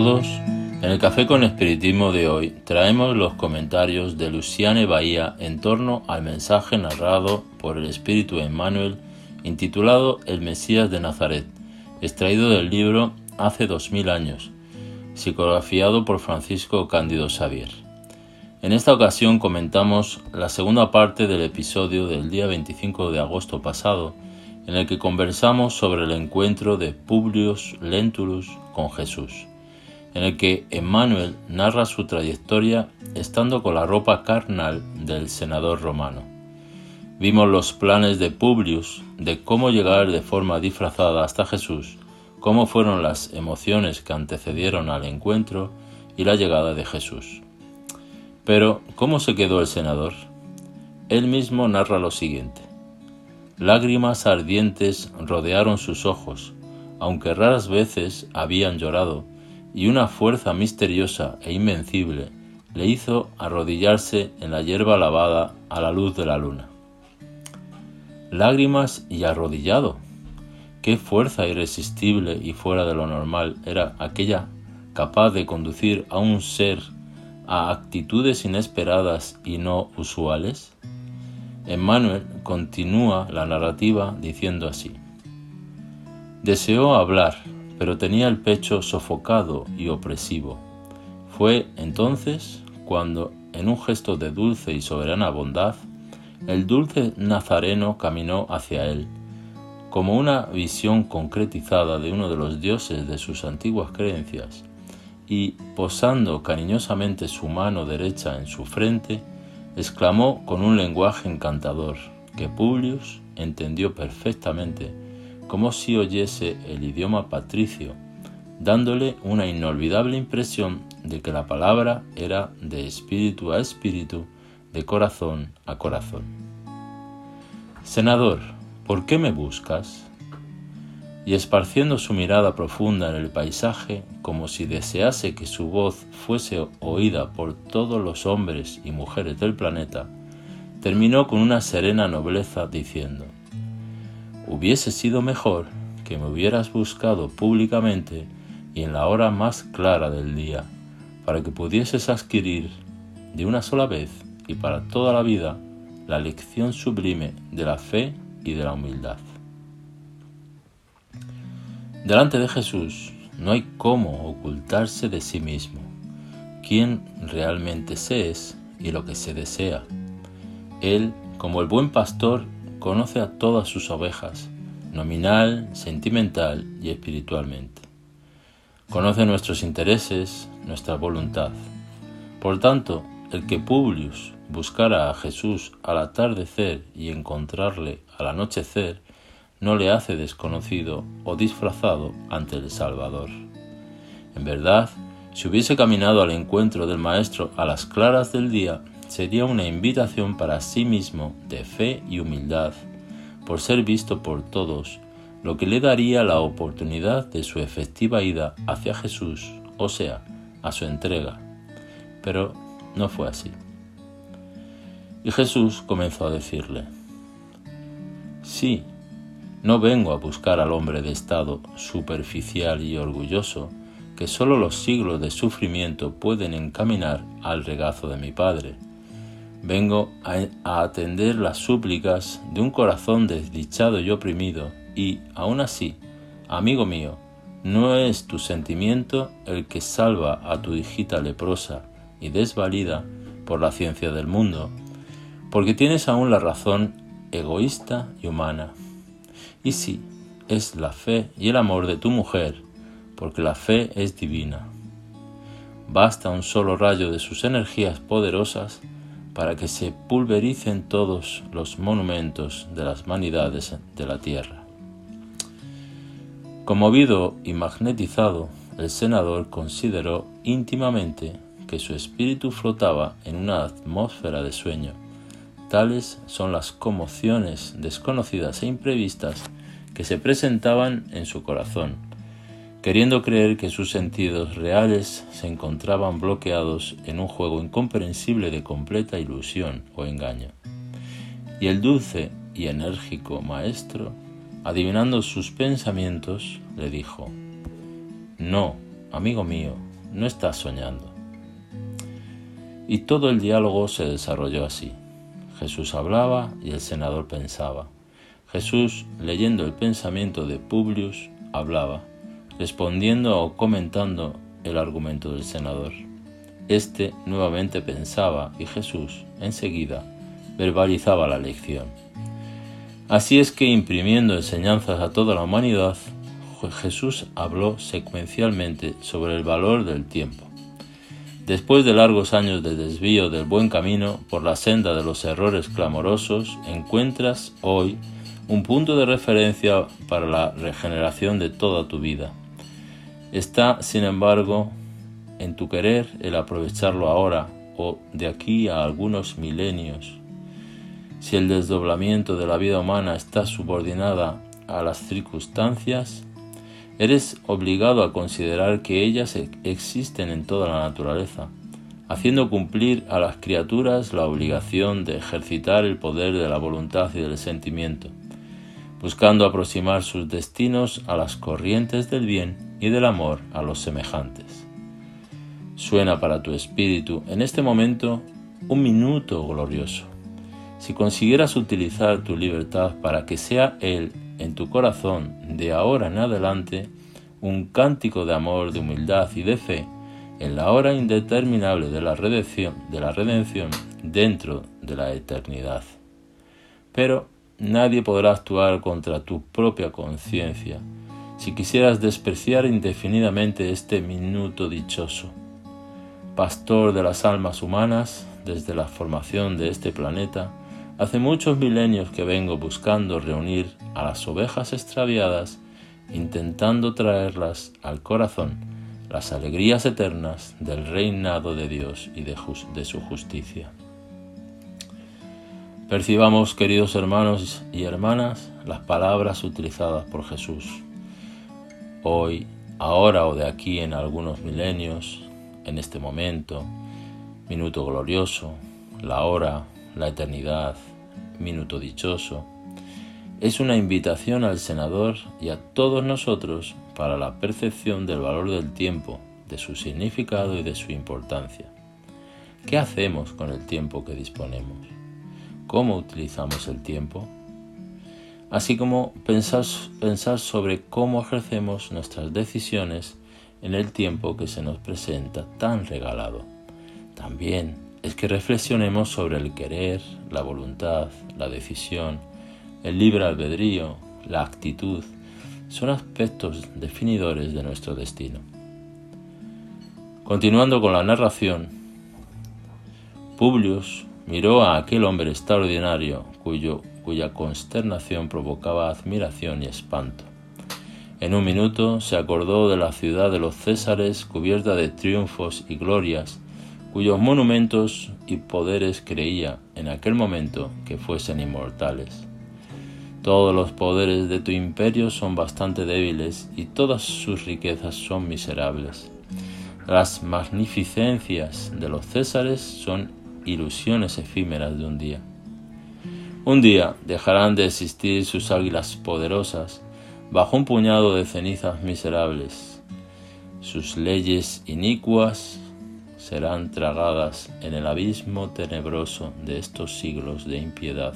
En el Café con Espiritismo de hoy traemos los comentarios de Luciane Bahía en torno al mensaje narrado por el Espíritu Emmanuel intitulado El Mesías de Nazaret, extraído del libro Hace dos mil años, psicografiado por Francisco Cándido Xavier. En esta ocasión comentamos la segunda parte del episodio del día 25 de agosto pasado, en el que conversamos sobre el encuentro de Publius Lentulus con Jesús, en el que Emmanuel narra su trayectoria estando con la ropa carnal del senador romano. Vimos los planes de Publius de cómo llegar de forma disfrazada hasta Jesús, cómo fueron las emociones que antecedieron al encuentro y la llegada de Jesús. Pero, ¿cómo se quedó el senador? Él mismo narra lo siguiente. Lágrimas ardientes rodearon sus ojos, aunque raras veces habían llorado, y una fuerza misteriosa e invencible le hizo arrodillarse en la hierba lavada a la luz de la luna. Lágrimas y arrodillado. Qué fuerza irresistible y fuera de lo normal era aquella capaz de conducir a un ser a actitudes inesperadas y no usuales? Emmanuel continúa la narrativa diciendo así. Deseó hablar, pero tenía el pecho sofocado y opresivo. Fue entonces cuando, en un gesto de dulce y soberana bondad, el dulce Nazareno caminó hacia él, como una visión concretizada de uno de los dioses de sus antiguas creencias, y, posando cariñosamente su mano derecha en su frente, exclamó con un lenguaje encantador que Publius entendió perfectamente, como si oyese el idioma patricio, dándole una inolvidable impresión de que la palabra era de espíritu a espíritu, de corazón a corazón. Senador, ¿por qué me buscas? Y esparciendo su mirada profunda en el paisaje, como si desease que su voz fuese oída por todos los hombres y mujeres del planeta, terminó con una serena nobleza diciendo, Hubiese sido mejor que me hubieras buscado públicamente y en la hora más clara del día, para que pudieses adquirir de una sola vez y para toda la vida la lección sublime de la fe y de la humildad. Delante de Jesús no hay cómo ocultarse de sí mismo, quién realmente se es y lo que se desea. Él, como el buen pastor, conoce a todas sus ovejas, nominal, sentimental y espiritualmente. Conoce nuestros intereses, nuestra voluntad. Por tanto, el que Publius buscara a Jesús al atardecer y encontrarle al anochecer, no le hace desconocido o disfrazado ante el Salvador. En verdad, si hubiese caminado al encuentro del Maestro a las claras del día, sería una invitación para sí mismo de fe y humildad, por ser visto por todos, lo que le daría la oportunidad de su efectiva ida hacia Jesús, o sea, a su entrega. Pero no fue así. Y Jesús comenzó a decirle, Sí, no vengo a buscar al hombre de estado superficial y orgulloso que sólo los siglos de sufrimiento pueden encaminar al regazo de mi Padre. Vengo a, atender las súplicas de un corazón desdichado y oprimido y, aún así, amigo mío, no es tu sentimiento el que salva a tu hijita leprosa y desvalida por la ciencia del mundo, porque tienes aún la razón egoísta y humana. Y sí, es la fe y el amor de tu mujer, porque la fe es divina. Basta un solo rayo de sus energías poderosas para que se pulvericen todos los monumentos de las vanidades de la tierra. Conmovido y magnetizado, el senador consideró íntimamente que su espíritu flotaba en una atmósfera de sueño Tales son las conmociones desconocidas e imprevistas que se presentaban en su corazón, queriendo creer que sus sentidos reales se encontraban bloqueados en un juego incomprensible de completa ilusión o engaño. Y el dulce y enérgico maestro, adivinando sus pensamientos, le dijo, No, amigo mío, no estás soñando. Y todo el diálogo se desarrolló así. Jesús hablaba y el senador pensaba. Jesús, leyendo el pensamiento de Publius, hablaba, respondiendo o comentando el argumento del senador. Este nuevamente pensaba y Jesús, enseguida, verbalizaba la lección. Así es que imprimiendo enseñanzas a toda la humanidad, Jesús habló secuencialmente sobre el valor del tiempo. Después de largos años de desvío del buen camino por la senda de los errores clamorosos, encuentras hoy un punto de referencia para la regeneración de toda tu vida. Está, sin embargo, en tu querer el aprovecharlo ahora o de aquí a algunos milenios. Si el desdoblamiento de la vida humana está subordinada a las circunstancias, Eres obligado a considerar que ellas e-, existen en toda la naturaleza, haciendo cumplir a las criaturas la obligación de ejercitar el poder de la voluntad y del sentimiento, buscando aproximar sus destinos a las corrientes del bien y del amor a los semejantes. Suena para tu espíritu en este momento un minuto glorioso. Si consiguieras utilizar tu libertad para que sea Él en tu corazón de ahora en adelante un cántico de amor, de humildad y de fe en la hora indeterminable de la redención, de la redención dentro de la eternidad. Pero nadie podrá actuar contra tu propia conciencia si quisieras despreciar indefinidamente este minuto dichoso. Pastor de las almas humanas, desde la formación de este planeta, Hace muchos milenios que vengo buscando reunir a las ovejas extraviadas, intentando traerlas al corazón las alegrías eternas del reinado de Dios y de, de su justicia. Percibamos, queridos hermanos y hermanas, las palabras utilizadas por Jesús. Hoy, ahora o de aquí en algunos milenios, en este momento, minuto glorioso, la hora, la eternidad, minuto dichoso, es una invitación al senador y a todos nosotros para la percepción del valor del tiempo, de su significado y de su importancia. ¿Qué hacemos con el tiempo que disponemos? ¿Cómo utilizamos el tiempo? Así como pensar, pensar sobre cómo ejercemos nuestras decisiones en el tiempo que se nos presenta tan regalado. También es que reflexionemos sobre el querer, la voluntad, la decisión, el libre albedrío, la actitud, son aspectos definidores de nuestro destino. Continuando con la narración, Publius miró a aquel hombre extraordinario cuyo, cuya consternación provocaba admiración y espanto. En un minuto se acordó de la ciudad de los Césares cubierta de triunfos y glorias cuyos monumentos y poderes creía en aquel momento que fuesen inmortales. Todos los poderes de tu imperio son bastante débiles y todas sus riquezas son miserables. Las magnificencias de los césares son ilusiones efímeras de un día. Un día dejarán de existir sus águilas poderosas bajo un puñado de cenizas miserables. Sus leyes inicuas serán tragadas en el abismo tenebroso de estos siglos de impiedad,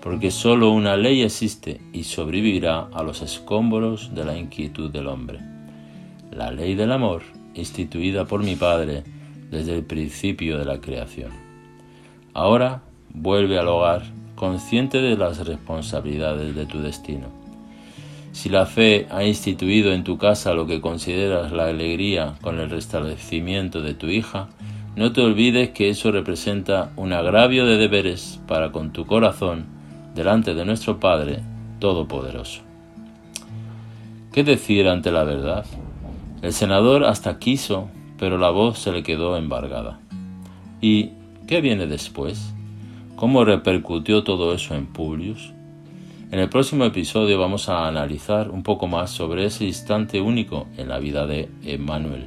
porque sólo una ley existe y sobrevivirá a los escombros de la inquietud del hombre, la ley del amor instituida por mi Padre desde el principio de la creación. Ahora vuelve al hogar consciente de las responsabilidades de tu destino si la fe ha instituido en tu casa lo que consideras la alegría con el restablecimiento de tu hija, no te olvides que eso representa un agravio de deberes para con tu corazón delante de nuestro Padre Todopoderoso. ¿Qué decir ante la verdad? El senador hasta quiso, pero la voz se le quedó embargada. ¿Y qué viene después? ¿Cómo repercutió todo eso en Publius? En el próximo episodio vamos a analizar un poco más sobre ese instante único en la vida de Emmanuel.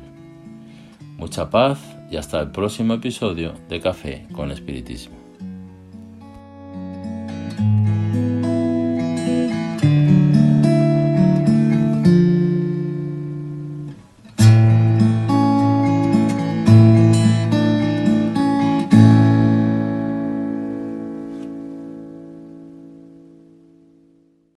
Mucha paz y hasta el próximo episodio de Café con Espiritismo.